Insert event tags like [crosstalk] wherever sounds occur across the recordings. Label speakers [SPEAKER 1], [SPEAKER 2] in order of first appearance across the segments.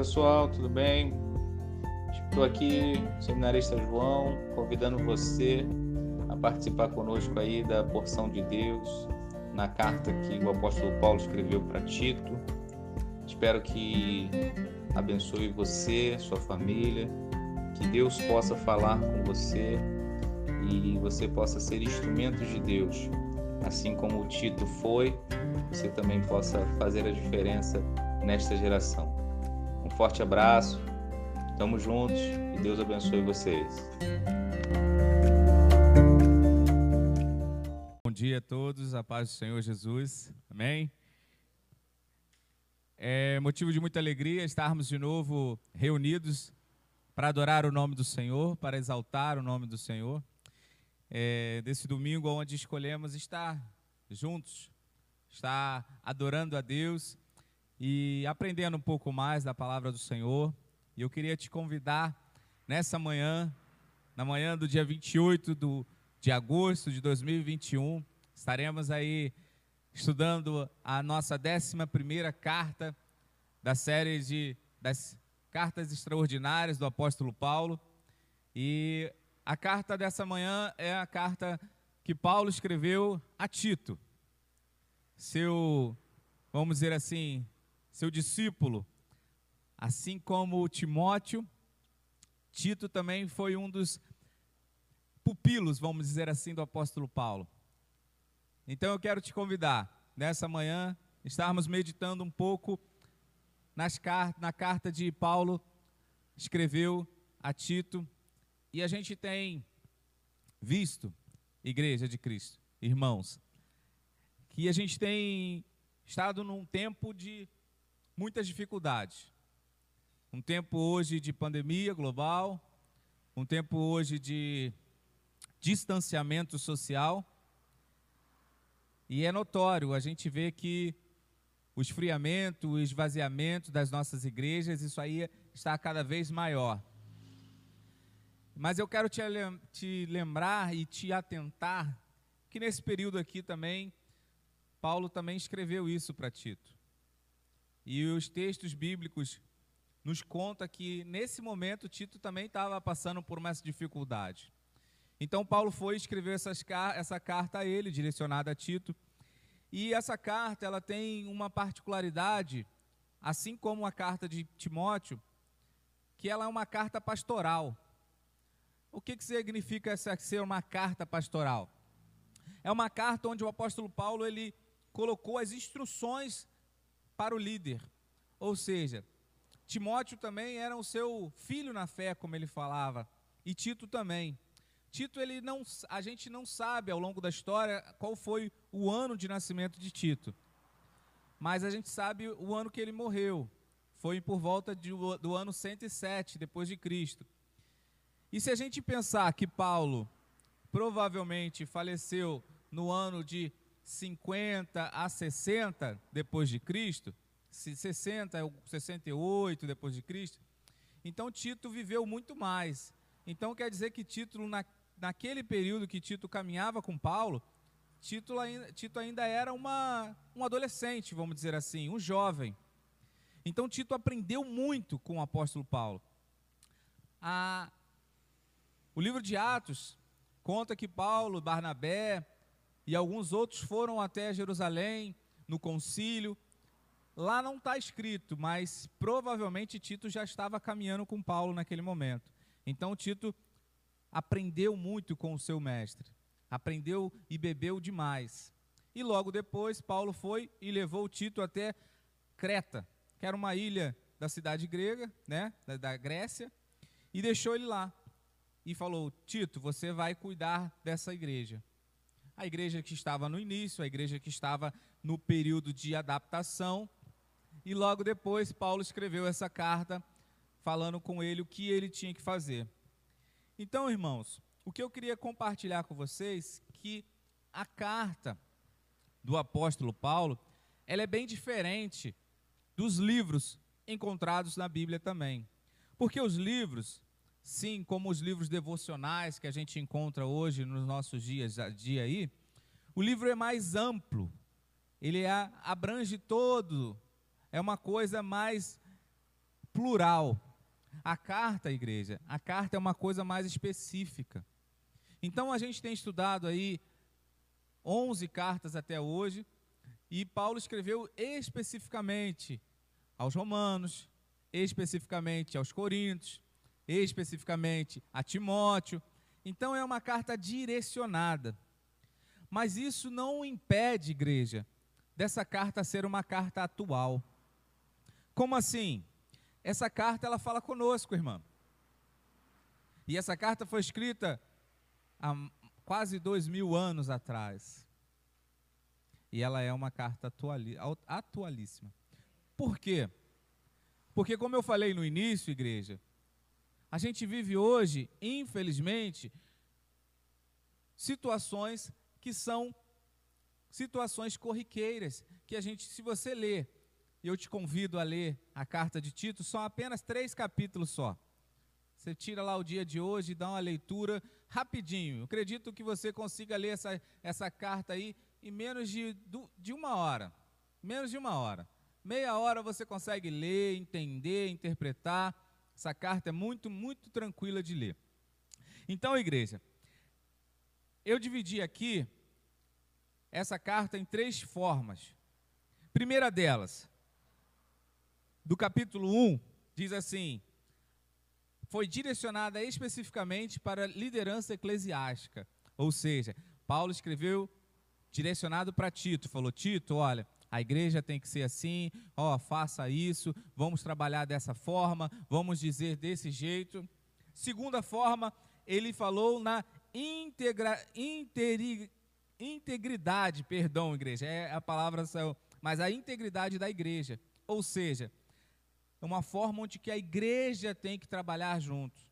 [SPEAKER 1] pessoal, tudo bem? Estou aqui, seminarista João, convidando você a participar conosco aí da porção de Deus na carta que o apóstolo Paulo escreveu para Tito. Espero que abençoe você, sua família, que Deus possa falar com você e você possa ser instrumento de Deus, assim como o Tito foi, você também possa fazer a diferença nesta geração. Forte abraço, estamos juntos e Deus abençoe vocês.
[SPEAKER 2] Bom dia a todos, a paz do Senhor Jesus, amém? É motivo de muita alegria estarmos de novo reunidos para adorar o nome do Senhor, para exaltar o nome do Senhor. É, desse domingo, onde escolhemos estar juntos, estar adorando a Deus e aprendendo um pouco mais da palavra do Senhor. E eu queria te convidar nessa manhã, na manhã do dia 28 do, de agosto de 2021, estaremos aí estudando a nossa 11 carta da série de, das cartas extraordinárias do apóstolo Paulo. E a carta dessa manhã é a carta que Paulo escreveu a Tito, seu, vamos dizer assim, seu discípulo, assim como Timóteo, Tito também foi um dos pupilos, vamos dizer assim, do apóstolo Paulo. Então eu quero te convidar, nessa manhã, estarmos meditando um pouco nas, na carta de Paulo, escreveu a Tito, e a gente tem visto, Igreja de Cristo, irmãos, que a gente tem estado num tempo de muitas dificuldades. Um tempo hoje de pandemia global, um tempo hoje de distanciamento social. E é notório, a gente vê que o esfriamento, o esvaziamento das nossas igrejas, isso aí está cada vez maior. Mas eu quero te, lembrar e te atentar que nesse período aqui também, Paulo também escreveu isso para Tito. E os textos bíblicos nos conta que nesse momento Tito também estava passando por uma dificuldade. Então Paulo foi e escreveu essas, essa carta a ele, direcionada a Tito. E essa carta ela tem uma particularidade, assim como a carta de Timóteo, que ela é uma carta pastoral. O que, que significa essa ser uma carta pastoral? É uma carta onde o apóstolo Paulo ele colocou as instruções para o líder. Ou seja, Timóteo também era o seu filho na fé, como ele falava, e Tito também. Tito, ele não, a gente não sabe ao longo da história qual foi o ano de nascimento de Tito, mas a gente sabe o ano que ele morreu. Foi por volta de, do ano 107 depois de Cristo. E se a gente pensar que Paulo provavelmente faleceu no ano de 50 a 60 depois de Cristo, 60, 68 depois de Cristo. Então Tito viveu muito mais. Então quer dizer que Tito na, naquele período que Tito caminhava com Paulo, Tito ainda, Tito ainda era uma, um adolescente, vamos dizer assim, um jovem. Então Tito aprendeu muito com o apóstolo Paulo. A, o livro de Atos conta que Paulo, Barnabé, e alguns outros foram até Jerusalém, no concílio. Lá não está escrito, mas provavelmente Tito já estava caminhando com Paulo naquele momento. Então Tito aprendeu muito com o seu mestre, aprendeu e bebeu demais. E logo depois, Paulo foi e levou Tito até Creta, que era uma ilha da cidade grega, né, da, Grécia, e deixou ele lá. E falou: Tito, você vai cuidar dessa igreja a igreja que estava no início, a igreja que estava no período de adaptação. E logo depois, Paulo escreveu essa carta falando com ele o que ele tinha que fazer. Então, irmãos, o que eu queria compartilhar com vocês que a carta do apóstolo Paulo, ela é bem diferente dos livros encontrados na Bíblia também. Porque os livros, sim, como os livros devocionais que a gente encontra hoje nos nossos dias a dia aí, o livro é mais amplo, ele é, abrange todo, é uma coisa mais plural. A carta, igreja, a carta é uma coisa mais específica. Então a gente tem estudado aí 11 cartas até hoje, e Paulo escreveu especificamente aos Romanos, especificamente aos Coríntios, especificamente a Timóteo. Então é uma carta direcionada. Mas isso não impede, igreja, dessa carta ser uma carta atual. Como assim? Essa carta ela fala conosco, irmão. E essa carta foi escrita há quase dois mil anos atrás. E ela é uma carta atualíssima. Por quê? Porque, como eu falei no início, igreja, a gente vive hoje, infelizmente, situações que são situações corriqueiras, que a gente, se você ler, e eu te convido a ler a carta de Tito, são apenas três capítulos só. Você tira lá o dia de hoje e dá uma leitura rapidinho. Eu acredito que você consiga ler essa, essa carta aí em menos de, de uma hora. Menos de uma hora. Meia hora você consegue ler, entender, interpretar. Essa carta é muito, muito tranquila de ler. Então, igreja, eu dividi aqui essa carta em três formas. Primeira delas, do capítulo 1, diz assim: foi direcionada especificamente para a liderança eclesiástica. Ou seja, Paulo escreveu direcionado para Tito, falou: Tito, olha, a igreja tem que ser assim, ó, faça isso, vamos trabalhar dessa forma, vamos dizer desse jeito. Segunda forma, ele falou na integra, interi, integridade, perdão, igreja, é a palavra, mas a integridade da igreja. Ou seja, é uma forma onde que a igreja tem que trabalhar junto,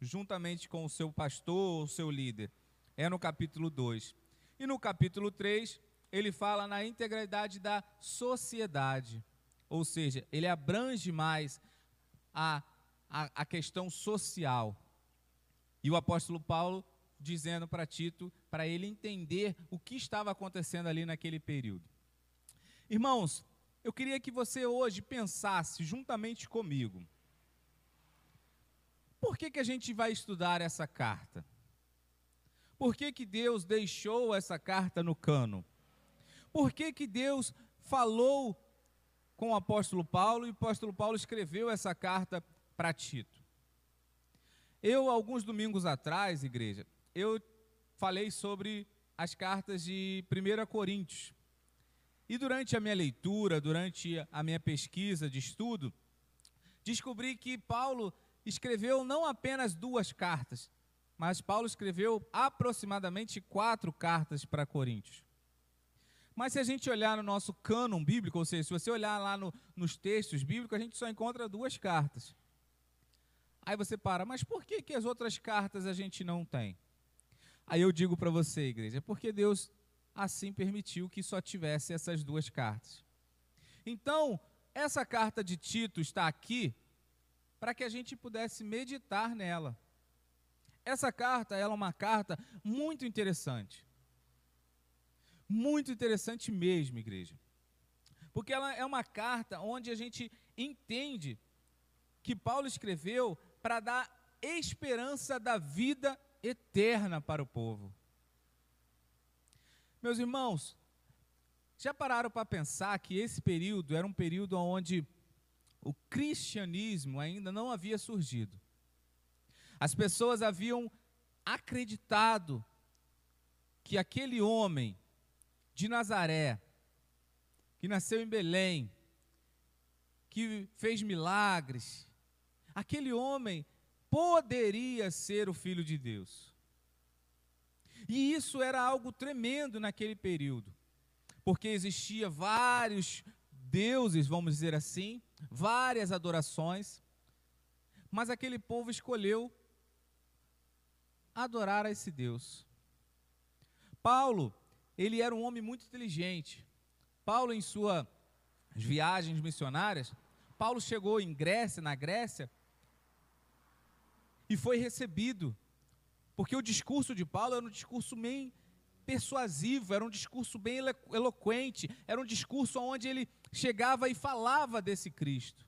[SPEAKER 2] juntamente com o seu pastor, o seu líder. É no capítulo 2. E no capítulo 3, ele fala na integralidade da sociedade. Ou seja, ele abrange mais a, a, a questão social. E o apóstolo Paulo dizendo para Tito, para ele entender o que estava acontecendo ali naquele período. Irmãos, eu queria que você hoje pensasse juntamente comigo. Por que, que a gente vai estudar essa carta? Por que, que Deus deixou essa carta no cano? Por que, que Deus falou com o apóstolo Paulo e o apóstolo Paulo escreveu essa carta para Tito? Eu, alguns domingos atrás, igreja, eu falei sobre as cartas de 1 Coríntios. E durante a minha leitura, durante a minha pesquisa de estudo, descobri que Paulo escreveu não apenas duas cartas, mas Paulo escreveu aproximadamente quatro cartas para Coríntios. Mas se a gente olhar no nosso cânon bíblico, ou seja, se você olhar lá no, nos textos bíblicos, a gente só encontra duas cartas. Aí você para, mas por que, que as outras cartas a gente não tem? Aí eu digo para você, igreja, porque Deus assim permitiu que só tivesse essas duas cartas. Então, essa carta de Tito está aqui para que a gente pudesse meditar nela. Essa carta ela é uma carta muito interessante. Muito interessante mesmo, igreja. Porque ela é uma carta onde a gente entende que Paulo escreveu para dar esperança da vida eterna para o povo. Meus irmãos, já pararam para pensar que esse período era um período onde o cristianismo ainda não havia surgido? As pessoas haviam acreditado que aquele homem de Nazaré, que nasceu em Belém, que fez milagres, aquele homem poderia ser o filho de Deus. E isso era algo tremendo naquele período, porque existia vários deuses, vamos dizer assim, várias adorações, mas aquele povo escolheu adorar a esse Deus. Paulo, ele era um homem muito inteligente. Paulo, em suas viagens missionárias, Paulo chegou em Grécia, na Grécia, e foi recebido, porque o discurso de Paulo era um discurso bem persuasivo, era um discurso bem eloquente, era um discurso onde ele chegava e falava desse Cristo.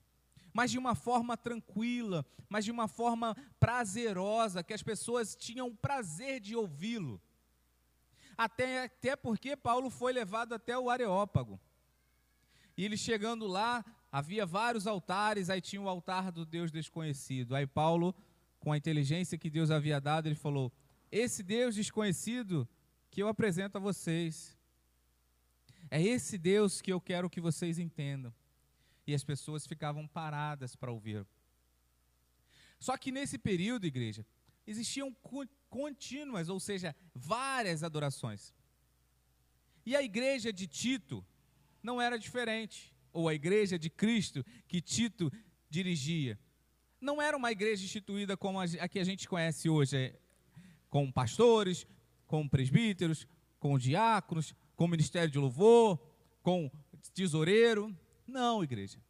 [SPEAKER 2] mas de uma forma tranquila, mas de uma forma prazerosa, que as pessoas tinham prazer de ouvi-lo. Até, até porque Paulo foi levado até o Areópago. E ele chegando lá, havia vários altares, aí tinha o altar do Deus desconhecido. Aí Paulo, com a inteligência que Deus havia dado, ele falou: Esse Deus desconhecido que eu apresento a vocês, é esse Deus que eu quero que vocês entendam. E as pessoas ficavam paradas para ouvir. Só que nesse período, igreja, existiam contínuas, ou seja, várias adorações. E a igreja de Tito não era diferente, ou a igreja de Cristo que Tito dirigia. Não era uma igreja instituída como a que a gente conhece hoje, é, com pastores, com presbíteros, com diáconos, com ministério de louvor, com tesoureiro. Não, igreja.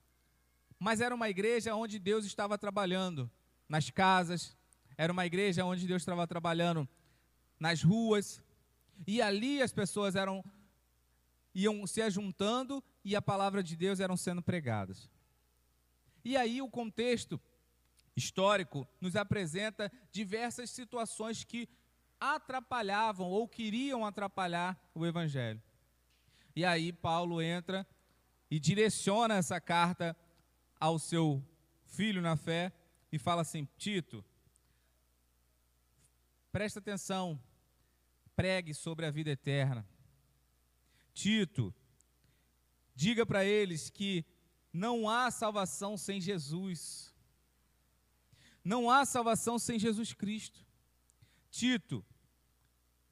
[SPEAKER 2] Mas era uma igreja onde Deus estava trabalhando nas casas, era uma igreja onde Deus estava trabalhando nas ruas, e ali as pessoas eram iam se ajuntando e a palavra de Deus eram sendo pregadas. E aí o contexto histórico nos apresenta diversas situações que atrapalhavam ou queriam atrapalhar o evangelho. E aí Paulo entra e direciona essa carta ao seu filho na fé e fala assim: Tito, presta atenção, pregue sobre a vida eterna. Tito, diga para eles que não há salvação sem Jesus. Não há salvação sem Jesus Cristo. Tito,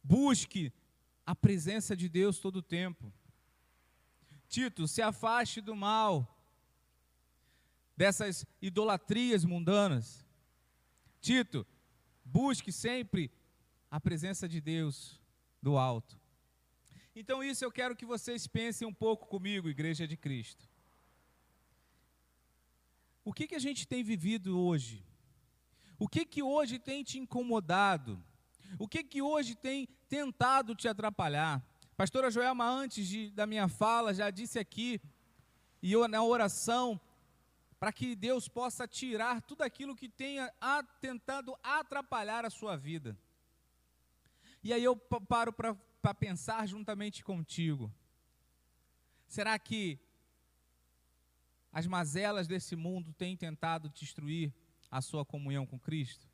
[SPEAKER 2] busque a presença de Deus todo o tempo. Tito, se afaste do mal, dessas idolatrias mundanas. Tito, busque sempre a presença de Deus do alto. Então, isso eu quero que vocês pensem um pouco comigo, Igreja de Cristo. O que, que a gente tem vivido hoje? O que, que hoje tem te incomodado? O que, que hoje tem tentado te atrapalhar? Pastora Joelma, antes de, da minha fala, já disse aqui, e eu na oração, para que Deus possa tirar tudo aquilo que tenha tentado atrapalhar a sua vida. E aí eu paro para pensar juntamente contigo. Será que as mazelas desse mundo têm tentado destruir a sua comunhão com Cristo?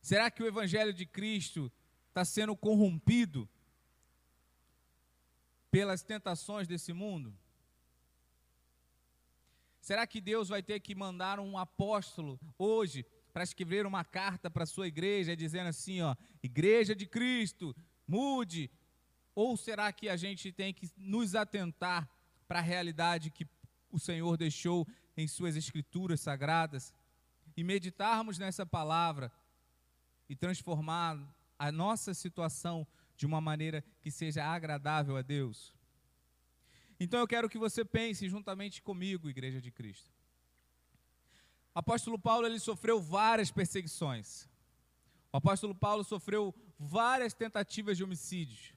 [SPEAKER 2] Será que o Evangelho de Cristo está sendo corrompido pelas tentações desse mundo? Será que Deus vai ter que mandar um apóstolo hoje para escrever uma carta para a sua igreja dizendo assim, ó, igreja de Cristo, mude? Ou será que a gente tem que nos atentar para a realidade que o Senhor deixou em suas escrituras sagradas e meditarmos nessa palavra e transformar a nossa situação de uma maneira que seja agradável a Deus. Então eu quero que você pense juntamente comigo, Igreja de Cristo. Apóstolo Paulo ele sofreu várias perseguições. O apóstolo Paulo sofreu várias tentativas de homicídios.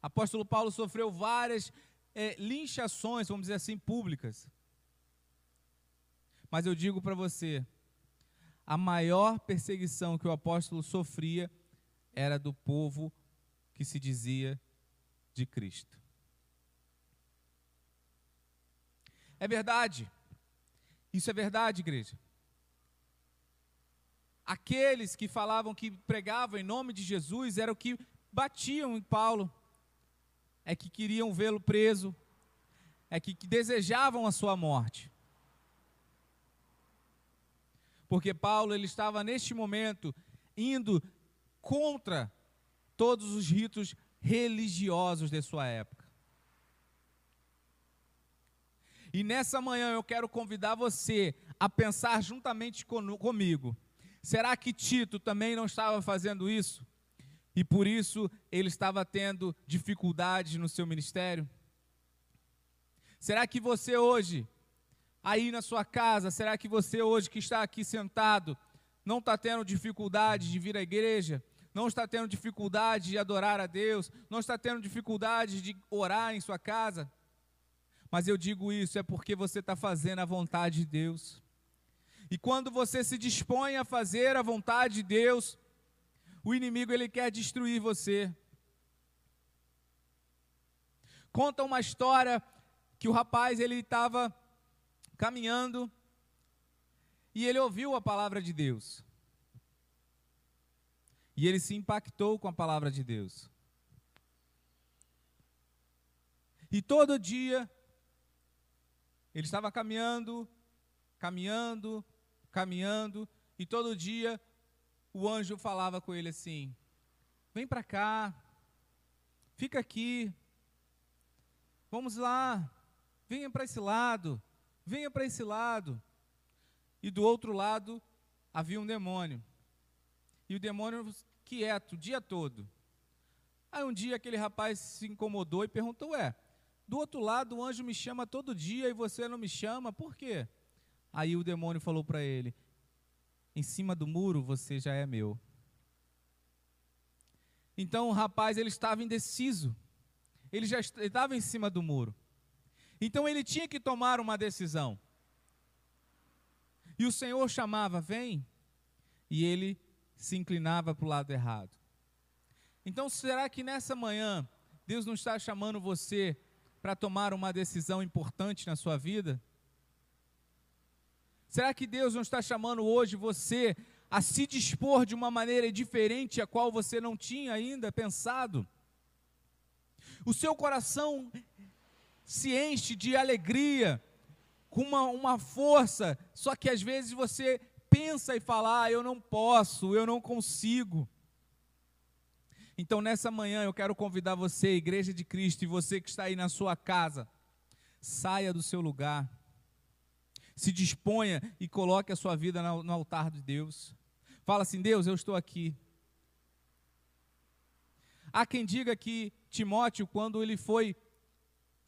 [SPEAKER 2] O apóstolo Paulo sofreu várias é, linchações, vamos dizer assim, públicas. Mas eu digo para você, a maior perseguição que o apóstolo sofria era do povo que se dizia de Cristo. É verdade. Isso é verdade, igreja. Aqueles que falavam que pregavam em nome de Jesus eram que batiam em Paulo, é que queriam vê-lo preso, é que, desejavam a sua morte porque Paulo ele estava neste momento indo contra todos os ritos religiosos de sua época. E nessa manhã eu quero convidar você a pensar juntamente comigo. Será que Tito também não estava fazendo isso? E por isso ele estava tendo dificuldades no seu ministério? Será que você hoje aí na sua casa? Será que você hoje que está aqui sentado não está tendo dificuldade de vir à igreja? Não está tendo dificuldade de adorar a Deus? Não está tendo dificuldade de orar em sua casa? Mas eu digo isso é porque você está fazendo a vontade de Deus. E quando você se dispõe a fazer a vontade de Deus, o inimigo ele quer destruir você. Conta uma história que o rapaz ele estava caminhando e ele ouviu a palavra de Deus. E ele se impactou com a palavra de Deus. E todo dia ele estava caminhando, caminhando, caminhando, e todo dia o anjo falava com ele assim: Vem para cá, fica aqui, vamos lá, venha para esse lado, venha para esse lado. E do outro lado havia um demônio. E o demônio quieto o dia todo. Aí um dia aquele rapaz se incomodou e perguntou: Ué, do outro lado o anjo me chama todo dia e você não me chama, por quê? Aí o demônio falou para ele: Em cima do muro você já é meu. Então o rapaz ele estava indeciso. Ele já estava em cima do muro. Então ele tinha que tomar uma decisão. E o Senhor chamava, vem, e ele se inclinava para o lado errado. Então, será que nessa manhã Deus não está chamando você para tomar uma decisão importante na sua vida? Será que Deus não está chamando hoje você a se dispor de uma maneira diferente a qual você não tinha ainda pensado? O seu coração se enche de alegria, com uma, uma força, só que às vezes você pensa e fala: ah, eu não posso, eu não consigo. Então, nessa manhã, eu quero convidar você, Igreja de Cristo, e você que está aí na sua casa, saia do seu lugar, se disponha e coloque a sua vida no altar de Deus. Fala assim: Deus, eu estou aqui. Há quem diga que Timóteo, quando ele foi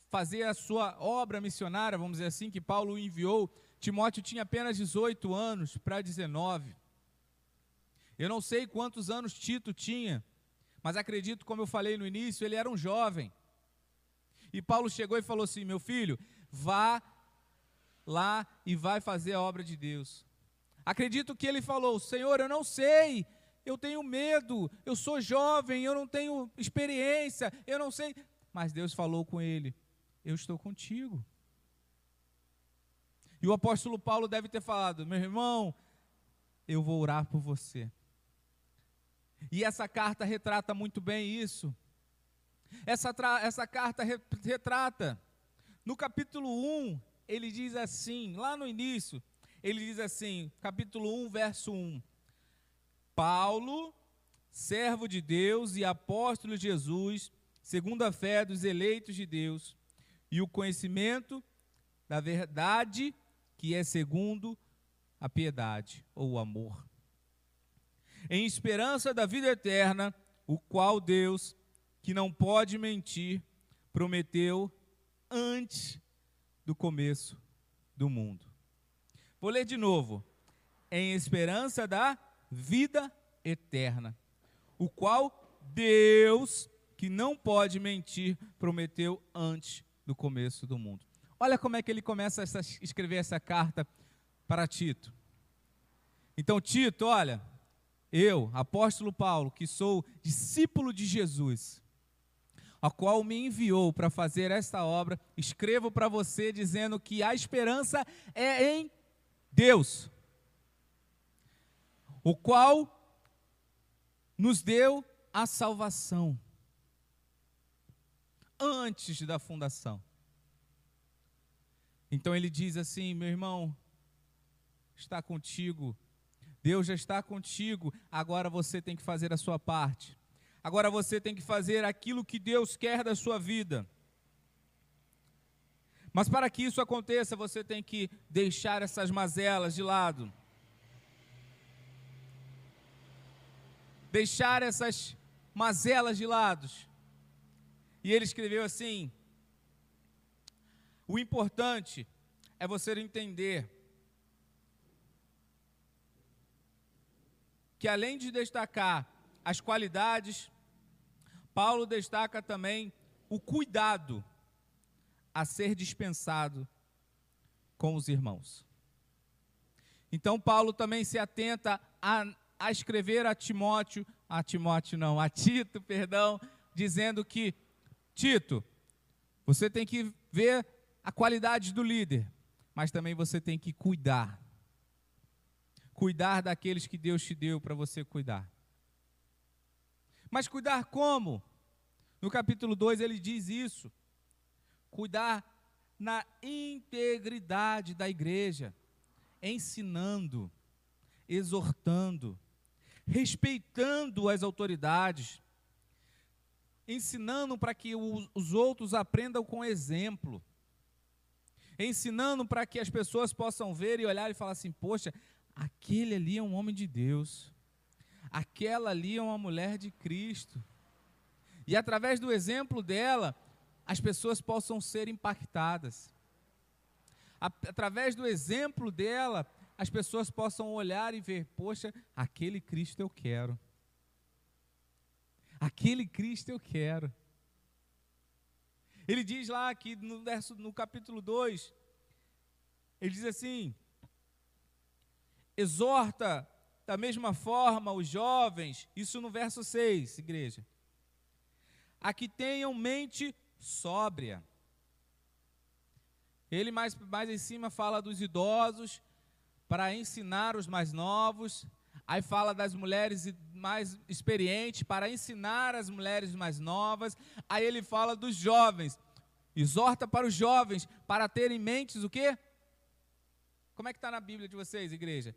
[SPEAKER 2] fazer a sua obra missionária, vamos dizer assim, que Paulo enviou, Timóteo tinha apenas 18 anos para 19. Eu não sei quantos anos Tito tinha, mas acredito, como eu falei no início, ele era um jovem. E Paulo chegou e falou assim: Meu filho, vá lá e vai fazer a obra de Deus. Acredito que ele falou: Senhor, eu não sei, eu tenho medo, eu sou jovem, eu não tenho experiência, eu não sei. Mas Deus falou com ele: Eu estou contigo. E o apóstolo Paulo deve ter falado: Meu irmão, eu vou orar por você. E essa carta retrata muito bem isso. Essa, essa carta re, retrata. No capítulo 1, ele diz assim, lá no início, ele diz assim, capítulo 1, verso 1. Paulo, servo de Deus e apóstolo de Jesus, segundo a fé dos eleitos de Deus, e o conhecimento da verdade que é segundo a piedade ou o amor em esperança da vida eterna, o qual Deus, que não pode mentir, prometeu antes do começo do mundo. Vou ler de novo. Em esperança da vida eterna, o qual Deus, que não pode mentir, prometeu antes do começo do mundo. Olha como é que ele começa a escrever essa carta para Tito. Então, Tito, olha, eu, apóstolo Paulo, que sou discípulo de Jesus, a qual me enviou para fazer esta obra, escrevo para você dizendo que a esperança é em Deus, o qual nos deu a salvação antes da fundação. Então ele diz assim: meu irmão, está contigo Deus já está contigo, agora você tem que fazer a sua parte. Agora você tem que fazer aquilo que Deus quer da sua vida. Mas para que isso aconteça, você tem que deixar essas mazelas de lado. Deixar essas mazelas de lado. E ele escreveu assim: O importante é você entender que além de destacar as qualidades, Paulo destaca também o cuidado, a ser dispensado com os irmãos. Então, Paulo também se atenta a, a escrever a Timóteo, a Timóteo não, a Tito, [laughs] perdão, dizendo que, Tito, você tem que ver a qualidade do líder, mas também você tem que cuidar. Cuidar daqueles que Deus te deu para você cuidar. Mas cuidar como? No capítulo 2 ele diz isso. Cuidar na integridade da igreja, ensinando, exortando, respeitando as autoridades, ensinando para que os outros aprendam com exemplo, ensinando para que as pessoas possam ver e olhar e falar assim: poxa, aquele ali é um homem de Deus, aquela ali é uma mulher de Cristo. E através do exemplo dela, as pessoas possam ser impactadas. Através do exemplo dela, as pessoas possam olhar e ver: poxa, aquele Cristo eu quero. Aquele Cristo eu quero. Ele diz lá que no, verso, no capítulo 2, ele diz assim: exorta da mesma forma os jovens, isso no verso 6, igreja, a que tenham mente sóbria. Ele mais, mais em cima fala dos idosos, para ensinar os mais novos. Aí fala das mulheres mais experientes, para ensinar as mulheres mais novas. Aí ele fala dos jovens. Exorta para os jovens, para terem mentes o quê? Como é que está na Bíblia de vocês, igreja?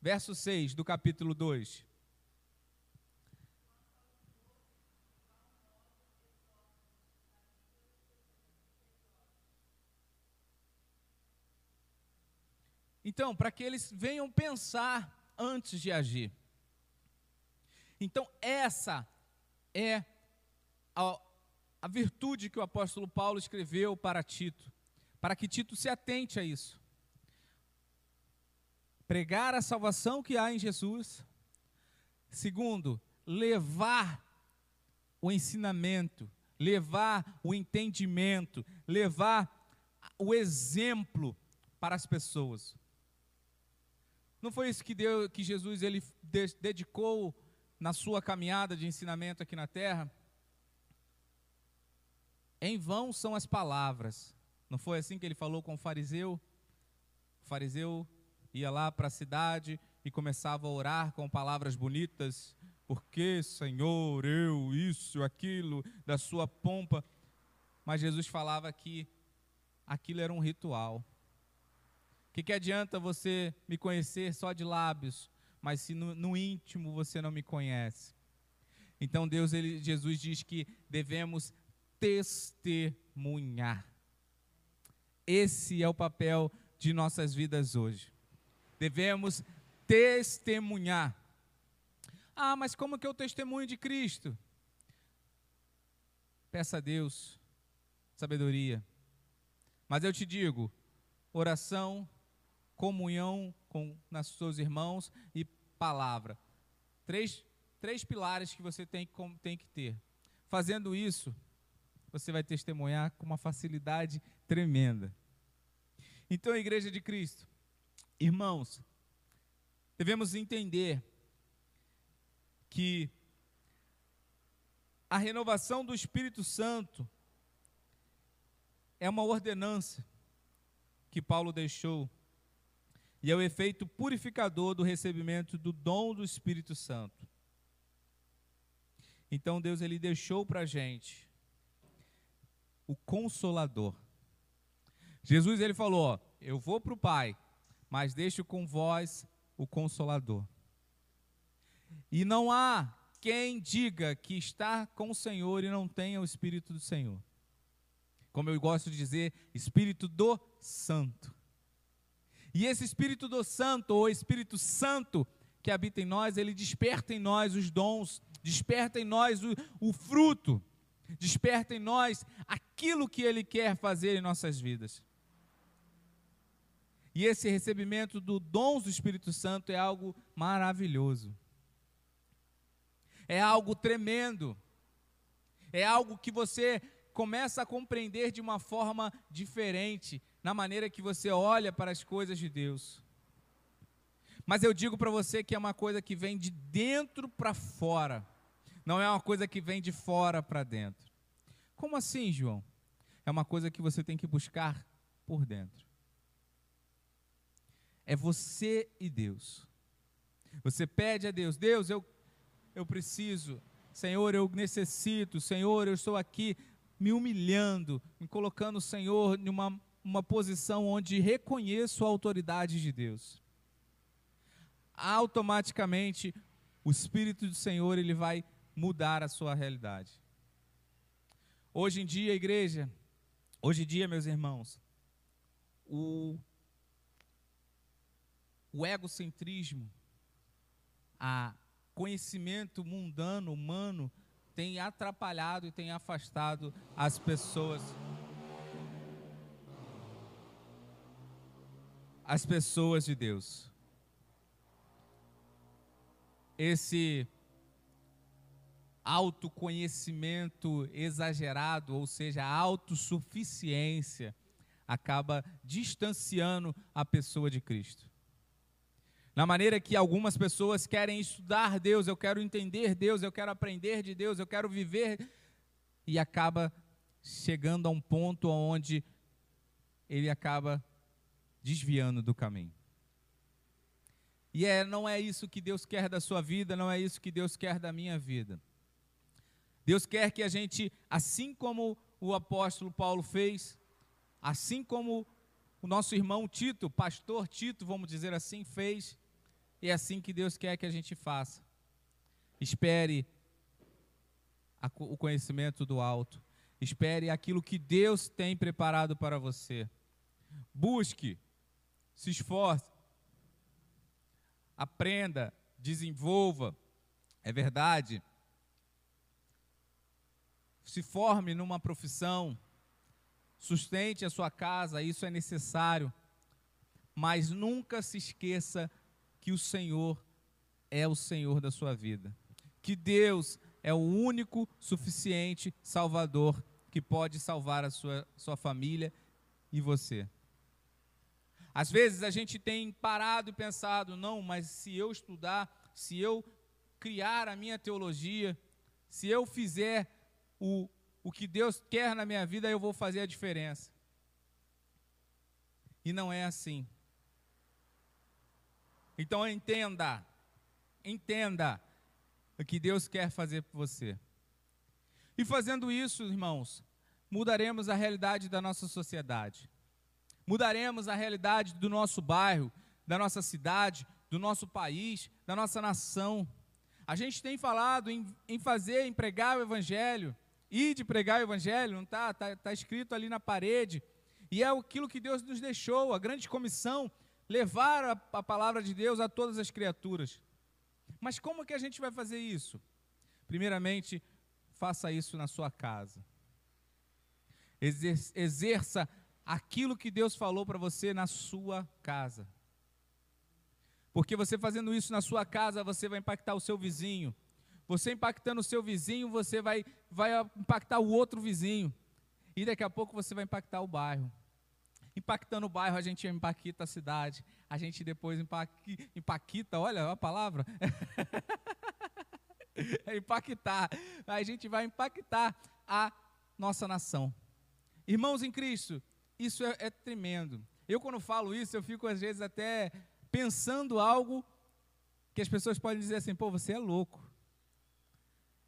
[SPEAKER 2] Verso 6 do capítulo 2. Então, para que eles venham pensar antes de agir. Então, essa é a, a virtude que o apóstolo Paulo escreveu para Tito, para que Tito se atente a isso. Pregar a salvação que há em Jesus. Segundo, levar o ensinamento, levar o entendimento, levar o exemplo para as pessoas. Não foi isso que, deu, que Jesus ele dedicou na sua caminhada de ensinamento aqui na terra? Em vão são as palavras. Não foi assim que ele falou com o fariseu? O fariseu ia lá para a cidade e começava a orar com palavras bonitas. Porque, Senhor, eu, isso, aquilo, da sua pompa. Mas Jesus falava que aquilo era um ritual. O que, que adianta você me conhecer só de lábios, mas se no, no íntimo você não me conhece? Então Deus, ele, Jesus diz que devemos testemunhar. Esse é o papel de nossas vidas hoje. Devemos testemunhar. Ah, mas como que eu testemunho de Cristo? Peça a Deus sabedoria. Mas eu te digo, oração, comunhão com os seus irmãos e palavra. Três, três pilares que você tem, tem que ter. Fazendo isso, você vai testemunhar com uma facilidade tremenda. Então, Igreja de Cristo, irmãos, devemos entender que a renovação do Espírito Santo é uma ordenança que Paulo deixou e é o efeito purificador do recebimento do dom do Espírito Santo. Então Deus ele deixou para a gente o Consolador. Jesus ele falou: ó, eu vou para o Pai, mas deixo com vós o Consolador. E não há quem diga que está com o Senhor e não tenha o Espírito do Senhor. Como eu gosto de dizer, Espírito do Santo. E esse Espírito do Santo, ou Espírito Santo que habita em nós, ele desperta em nós os dons, desperta em nós o, o fruto, desperta em nós aquilo que ele quer fazer em nossas vidas. E esse recebimento do dons do Espírito Santo é algo maravilhoso. É algo tremendo. É algo que você começa a compreender de uma forma diferente na maneira que você olha para as coisas de Deus. Mas eu digo para você que é uma coisa que vem de dentro para fora, não é uma coisa que vem de fora para dentro. Como assim, João? É uma coisa que você tem que buscar por dentro. É você e Deus. Você pede a Deus: Deus, eu, eu preciso, Senhor, eu necessito, Senhor, eu estou aqui me humilhando, me colocando, Senhor, em uma, uma posição onde reconheço a autoridade de Deus automaticamente o Espírito do Senhor ele vai mudar a sua realidade. Hoje em dia, igreja, hoje em dia, meus irmãos, o, o egocentrismo, a conhecimento mundano, humano, tem atrapalhado e tem afastado as pessoas. As pessoas de Deus esse autoconhecimento exagerado, ou seja, a autossuficiência, acaba distanciando a pessoa de Cristo. Na maneira que algumas pessoas querem estudar Deus, eu quero entender Deus, eu quero aprender de Deus, eu quero viver, e acaba chegando a um ponto onde ele acaba desviando do caminho. E é, não é isso que Deus quer da sua vida, não é isso que Deus quer da minha vida. Deus quer que a gente, assim como o apóstolo Paulo fez, assim como o nosso irmão Tito, pastor Tito, vamos dizer assim, fez, é assim que Deus quer que a gente faça. Espere a, o conhecimento do alto. Espere aquilo que Deus tem preparado para você. Busque, se esforce, aprenda, desenvolva. É verdade. Se forme numa profissão, sustente a sua casa, isso é necessário. Mas nunca se esqueça que o Senhor é o Senhor da sua vida. Que Deus é o único suficiente Salvador que pode salvar a sua, sua família e você. Às vezes a gente tem parado e pensado, não, mas se eu estudar, se eu criar a minha teologia, se eu fizer o, o que Deus quer na minha vida, eu vou fazer a diferença. E não é assim. Então entenda, entenda o que Deus quer fazer por você. E fazendo isso, irmãos, mudaremos a realidade da nossa sociedade mudaremos a realidade do nosso bairro, da nossa cidade, do nosso país, da nossa nação. A gente tem falado em, em fazer, em pregar o Evangelho, e de pregar o Evangelho, não está? Está tá escrito ali na parede. E é aquilo que Deus nos deixou, a grande comissão, levar a, a palavra de Deus a todas as criaturas. Mas como que a gente vai fazer isso? Primeiramente, faça isso na sua casa. Exerça aquilo que Deus falou para você na sua casa. Porque você fazendo isso na sua casa, você vai impactar o seu vizinho. Você impactando o seu vizinho, você vai, vai impactar o outro vizinho. E daqui a pouco você vai impactar o bairro. Impactando o bairro, a gente impacta a cidade. A gente depois impacta, olha a palavra. [laughs] é impactar. A gente vai impactar a nossa nação. Irmãos em Cristo, isso é, é tremendo. Eu, quando falo isso, eu fico às vezes até pensando algo que as pessoas podem dizer assim: pô, você é louco.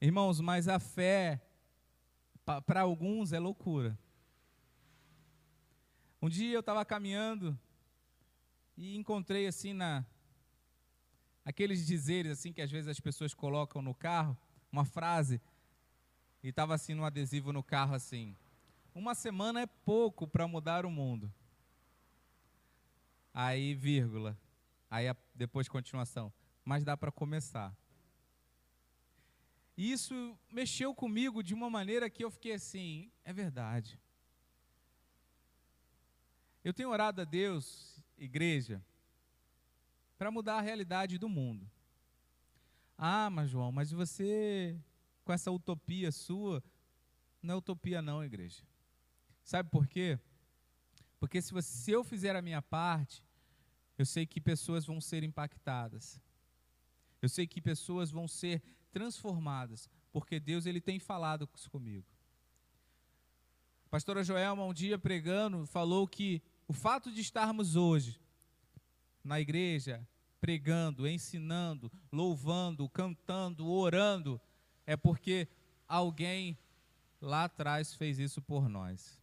[SPEAKER 2] Irmãos, mas a fé, para alguns, é loucura. Um dia eu estava caminhando e encontrei assim na aqueles dizeres assim que às vezes as pessoas colocam no carro, uma frase e estava assim no adesivo no carro assim: uma semana é pouco para mudar o mundo. Aí, vírgula. Aí depois continuação. Mas dá para começar. E isso mexeu comigo de uma maneira que eu fiquei assim, é verdade. Eu tenho orado a Deus, igreja, para mudar a realidade do mundo. Ah, mas João, mas você, com essa utopia sua, não é utopia não, igreja. Sabe por quê? Porque se, você, se eu fizer a minha parte, eu sei que pessoas vão ser impactadas. Eu sei que pessoas vão ser transformadas, porque Deus ele tem falado comigo. A pastora Joelma, um dia pregando, falou que o fato de estarmos hoje na igreja, pregando, ensinando, louvando, cantando, orando, é porque alguém lá atrás fez isso por nós.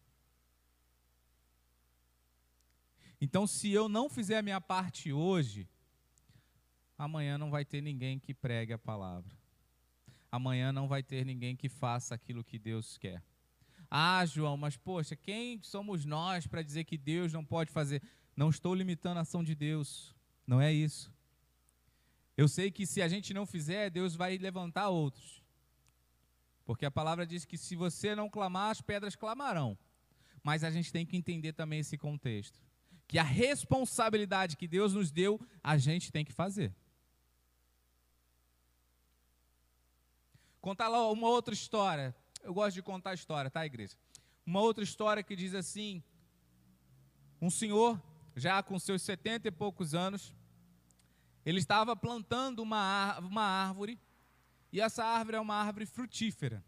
[SPEAKER 2] Então, se eu não fizer a minha parte hoje, amanhã não vai ter ninguém que pregue a palavra. Amanhã não vai ter ninguém que faça aquilo que Deus quer. Ah, João, mas poxa, quem somos nós para dizer que Deus não pode fazer? Não estou limitando a ação de Deus. Não é isso. Eu sei que se a gente não fizer, Deus vai levantar outros. Porque a palavra diz que se você não clamar, as pedras clamarão. Mas a gente tem que entender também esse contexto que a responsabilidade que Deus nos deu, a gente tem que fazer. Contar lá uma outra história. Eu gosto de contar história, tá, igreja? Uma outra história que diz assim: um senhor, já com seus setenta e poucos anos, ele estava plantando uma, uma árvore, e essa árvore é uma árvore frutífera.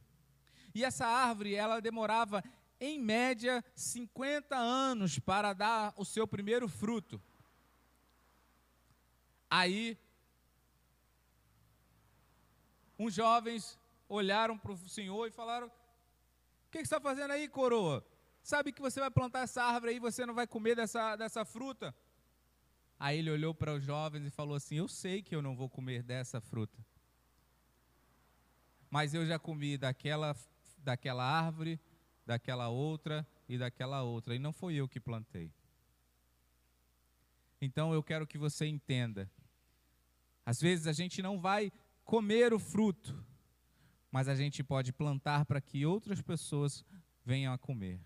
[SPEAKER 2] E essa árvore, ela demorava em média, 50 anos para dar o seu primeiro fruto. Aí, uns jovens olharam para o Senhor e falaram: O que, você está fazendo aí, coroa? Sabe que você vai plantar essa árvore aí e você não vai comer dessa, dessa fruta? Aí ele olhou para os jovens e falou assim: Eu sei que eu não vou comer dessa fruta, mas eu já comi daquela, daquela árvore daquela outra e daquela outra, e não foi eu que plantei. Então eu quero que você entenda. Às vezes a gente não vai comer o fruto, mas a gente pode plantar para que outras pessoas venham a comer.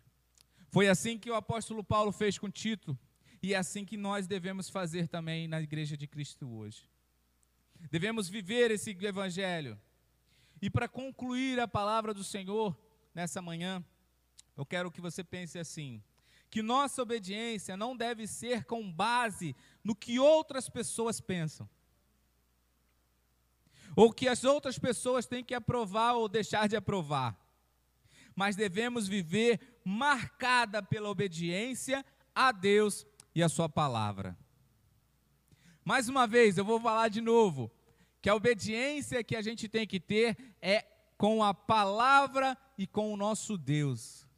[SPEAKER 2] Foi assim que o apóstolo Paulo fez com Tito, e é assim que nós devemos fazer também na igreja de Cristo hoje. Devemos viver esse evangelho. E para concluir a palavra do Senhor nessa manhã, eu quero que você pense assim: que nossa obediência não deve ser com base no que outras pessoas pensam, ou que as outras pessoas têm que aprovar ou deixar de aprovar, mas devemos viver marcada pela obediência a Deus e a Sua palavra. Mais uma vez, eu vou falar de novo, que a obediência que a gente tem que ter é com a palavra e com o nosso Deus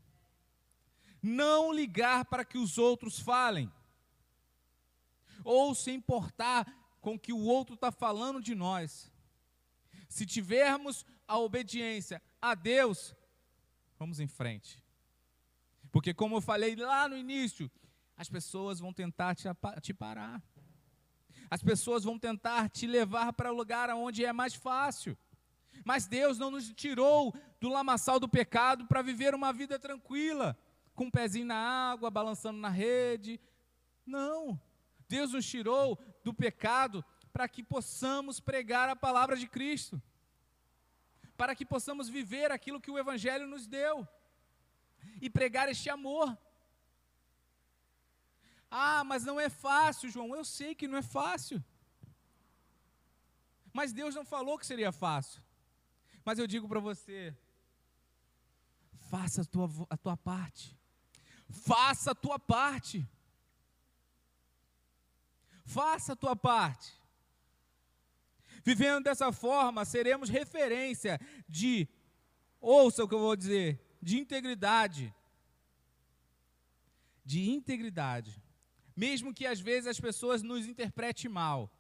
[SPEAKER 2] não ligar para que os outros falem, ou se importar com o que o outro está falando de nós. Se tivermos a obediência a Deus, vamos em frente. Porque, como eu falei lá no início, as pessoas vão tentar te, te parar. As pessoas vão tentar te levar para o lugar onde é mais fácil. Mas Deus não nos tirou do lamaçal do pecado para viver uma vida tranquila com um pezinho na água, balançando na rede. Não. Deus nos tirou do pecado para que possamos pregar a palavra de Cristo. Para que possamos viver aquilo que o Evangelho nos deu. E pregar este amor. Ah, mas não é fácil, João. Eu sei que não é fácil. Mas Deus não falou que seria fácil. Mas eu digo para você: faça a tua, a tua parte faça a tua parte. Faça a tua parte. Vivendo dessa forma, seremos referência de, ouça o que eu vou dizer, de integridade. De integridade. Mesmo que às vezes as pessoas nos interpretem mal.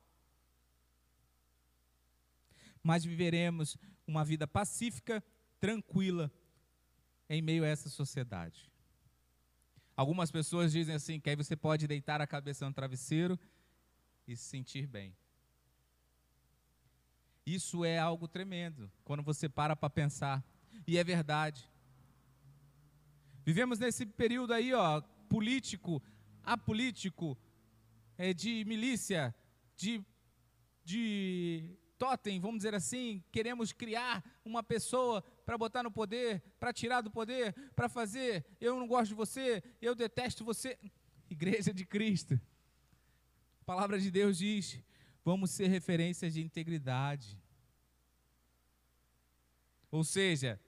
[SPEAKER 2] Mas viveremos uma vida pacífica, tranquila, em meio a essa sociedade. Algumas pessoas dizem assim, que aí você pode deitar a cabeça no travesseiro e se sentir bem. Isso é algo tremendo, quando você para para pensar. E é verdade. Vivemos nesse período aí, ó, político, apolítico, é, de milícia, de, de totem, vamos dizer assim, queremos criar uma pessoa para botar no poder, para tirar do poder, para fazer, eu não gosto de você, eu detesto você. [laughs] Igreja de Cristo. A palavra de Deus diz: vamos ser referências de integridade. Ou seja,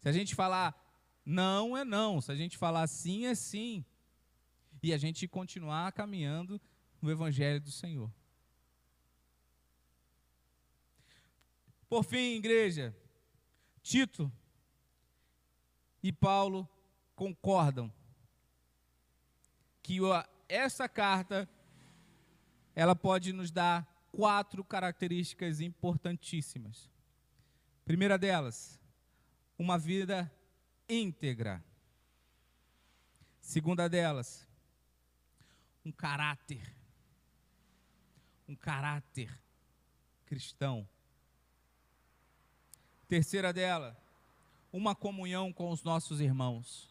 [SPEAKER 2] se a gente falar não é não, se a gente falar sim é sim, e a gente continuar caminhando no Evangelho do Senhor. Por fim, igreja, Tito e Paulo concordam que essa carta ela pode nos dar quatro características importantíssimas. Primeira delas, uma vida íntegra. Segunda delas, um caráter. Um caráter cristão. Terceira dela, uma comunhão com os nossos irmãos.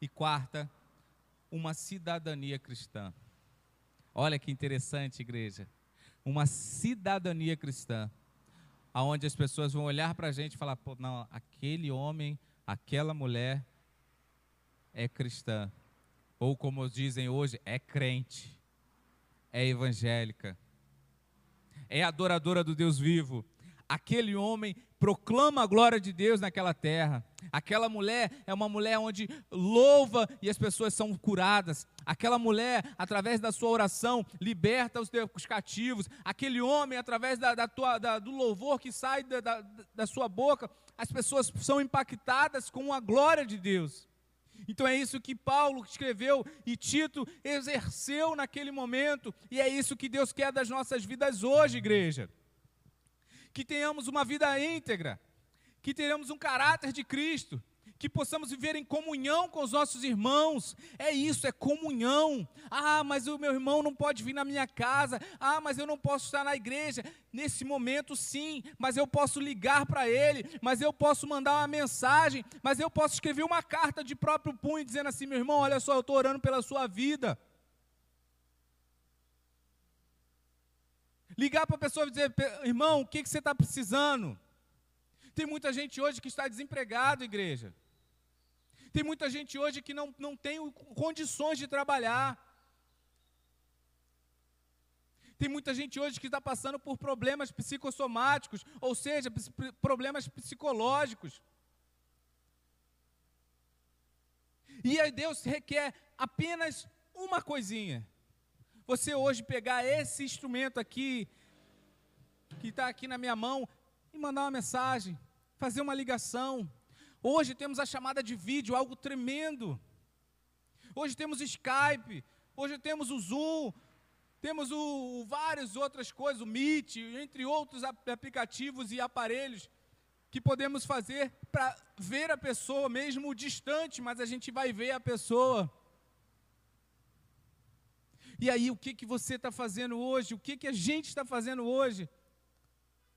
[SPEAKER 2] E quarta, uma cidadania cristã. Olha que interessante, igreja. Uma cidadania cristã. Aonde as pessoas vão olhar para a gente e falar: Pô, não, aquele homem, aquela mulher é cristã. Ou como dizem hoje, é crente, é evangélica, é adoradora do Deus vivo, aquele homem proclama a glória de Deus naquela terra. Aquela mulher é uma mulher onde louva e as pessoas são curadas. Aquela mulher, através da sua oração, liberta os, os cativos. Aquele homem, através da, da tua, da, do louvor que sai da, da sua boca, as pessoas são impactadas com a glória de Deus. Então é isso que Paulo escreveu e Tito exerceu naquele momento, e é isso que Deus quer das nossas vidas hoje, igreja que tenhamos uma vida íntegra, que tenhamos um caráter de Cristo, que possamos viver em comunhão com os nossos irmãos. É isso, é comunhão. Ah, mas o meu irmão não pode vir na minha casa. Ah, mas eu não posso estar na igreja. Nesse momento, sim, mas eu posso ligar para ele, mas eu posso mandar uma mensagem, mas eu posso escrever uma carta de próprio punho dizendo assim: meu irmão, olha só, eu estou orando pela sua vida. Ligar para a pessoa e dizer, irmão, o que, que você está precisando? Tem muita gente hoje que está desempregado, igreja. Tem muita gente hoje que não, não tem condições de trabalhar. Tem muita gente hoje que está passando por problemas psicossomáticos, ou seja, problemas psicológicos. E aí Deus requer apenas uma coisinha: você hoje pegar esse instrumento aqui, que está aqui na minha mão, e mandar uma mensagem, fazer uma ligação. Hoje temos a chamada de vídeo, algo tremendo. Hoje temos Skype, hoje temos o Zoom, temos o, o várias outras coisas, o Meet, entre outros aplicativos e aparelhos que podemos fazer para ver a pessoa, mesmo distante, mas a gente vai ver a pessoa. E aí, o que, que você está fazendo hoje? O que, que a gente está fazendo hoje?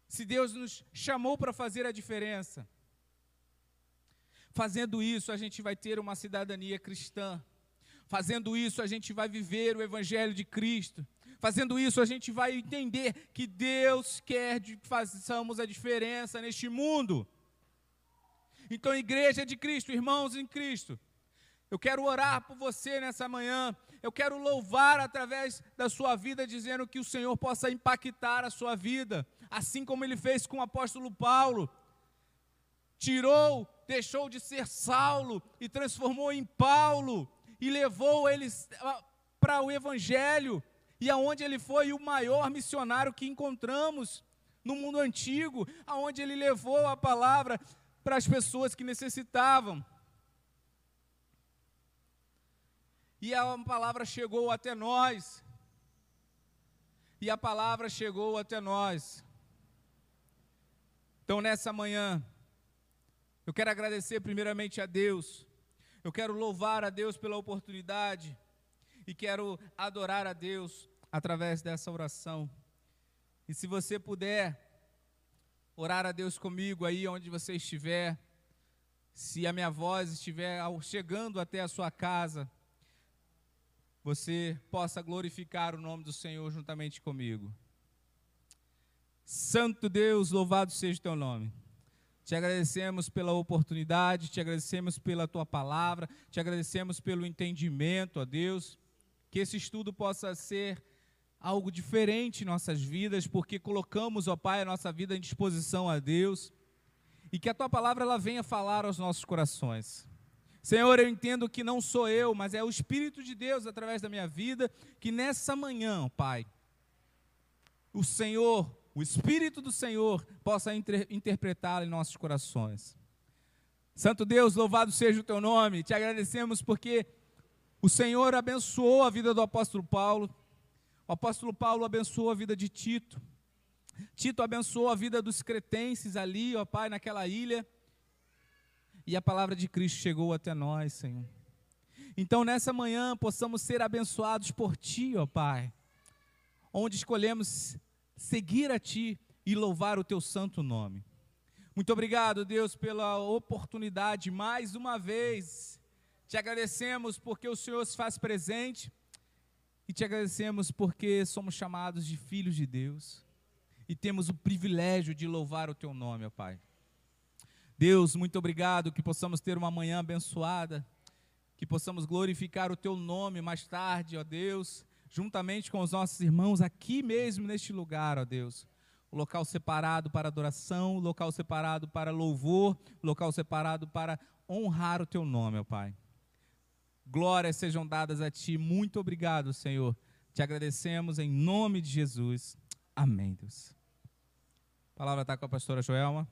[SPEAKER 2] Se Deus nos chamou para fazer a diferença. Fazendo isso, a gente vai ter uma cidadania cristã. Fazendo isso, a gente vai viver o Evangelho de Cristo. Fazendo isso, a gente vai entender que Deus quer que façamos a diferença neste mundo. Então, igreja de Cristo, irmãos em Cristo, eu quero orar por você nessa manhã. Eu quero louvar através da sua vida, dizendo que o Senhor possa impactar a sua vida, assim como ele fez com o apóstolo Paulo. Tirou, deixou de ser Saulo e transformou em Paulo e levou eles para o Evangelho. E aonde ele foi o maior missionário que encontramos no mundo antigo, aonde ele levou a palavra para as pessoas que necessitavam. E a palavra chegou até nós. E a palavra chegou até nós. Então, nessa manhã, eu quero agradecer primeiramente a Deus. Eu quero louvar a Deus pela oportunidade. E quero adorar a Deus através dessa oração. E se você puder orar a Deus comigo aí onde você estiver, se a minha voz estiver chegando até a sua casa, você possa glorificar o nome do Senhor juntamente comigo. Santo Deus, louvado seja o teu nome. Te agradecemos pela oportunidade, te agradecemos pela tua palavra, te agradecemos pelo entendimento, ó Deus. Que esse estudo possa ser algo diferente em nossas vidas, porque colocamos, ó Pai, a nossa vida em disposição a Deus. E que a tua palavra ela venha falar aos nossos corações. Senhor, eu entendo que não sou eu, mas é o Espírito de Deus através da minha vida, que nessa manhã, Pai, o Senhor o Espírito do Senhor possa inter interpretá-la em nossos corações. Santo Deus, louvado seja o teu nome, te agradecemos porque o Senhor abençoou a vida do apóstolo Paulo, o apóstolo Paulo abençoou a vida de Tito, Tito abençoou a vida dos cretenses ali, ó Pai, naquela ilha, e a palavra de Cristo chegou até nós, Senhor. Então, nessa manhã, possamos ser abençoados por Ti, ó Pai, onde escolhemos seguir a Ti e louvar o Teu santo nome. Muito obrigado, Deus, pela oportunidade mais uma vez. Te agradecemos porque o Senhor se faz presente e te agradecemos porque somos chamados de filhos de Deus e temos o privilégio de louvar o Teu nome, ó Pai. Deus, muito obrigado que possamos ter uma manhã abençoada, que possamos glorificar o Teu nome mais tarde, ó Deus, juntamente com os nossos irmãos aqui mesmo neste lugar, ó Deus. O local separado para adoração, o local separado para louvor, o local separado para honrar o teu nome, ó Pai. Glórias sejam dadas a ti. Muito obrigado, Senhor. Te agradecemos em nome de Jesus. Amém, Deus. A palavra está com a pastora Joelma.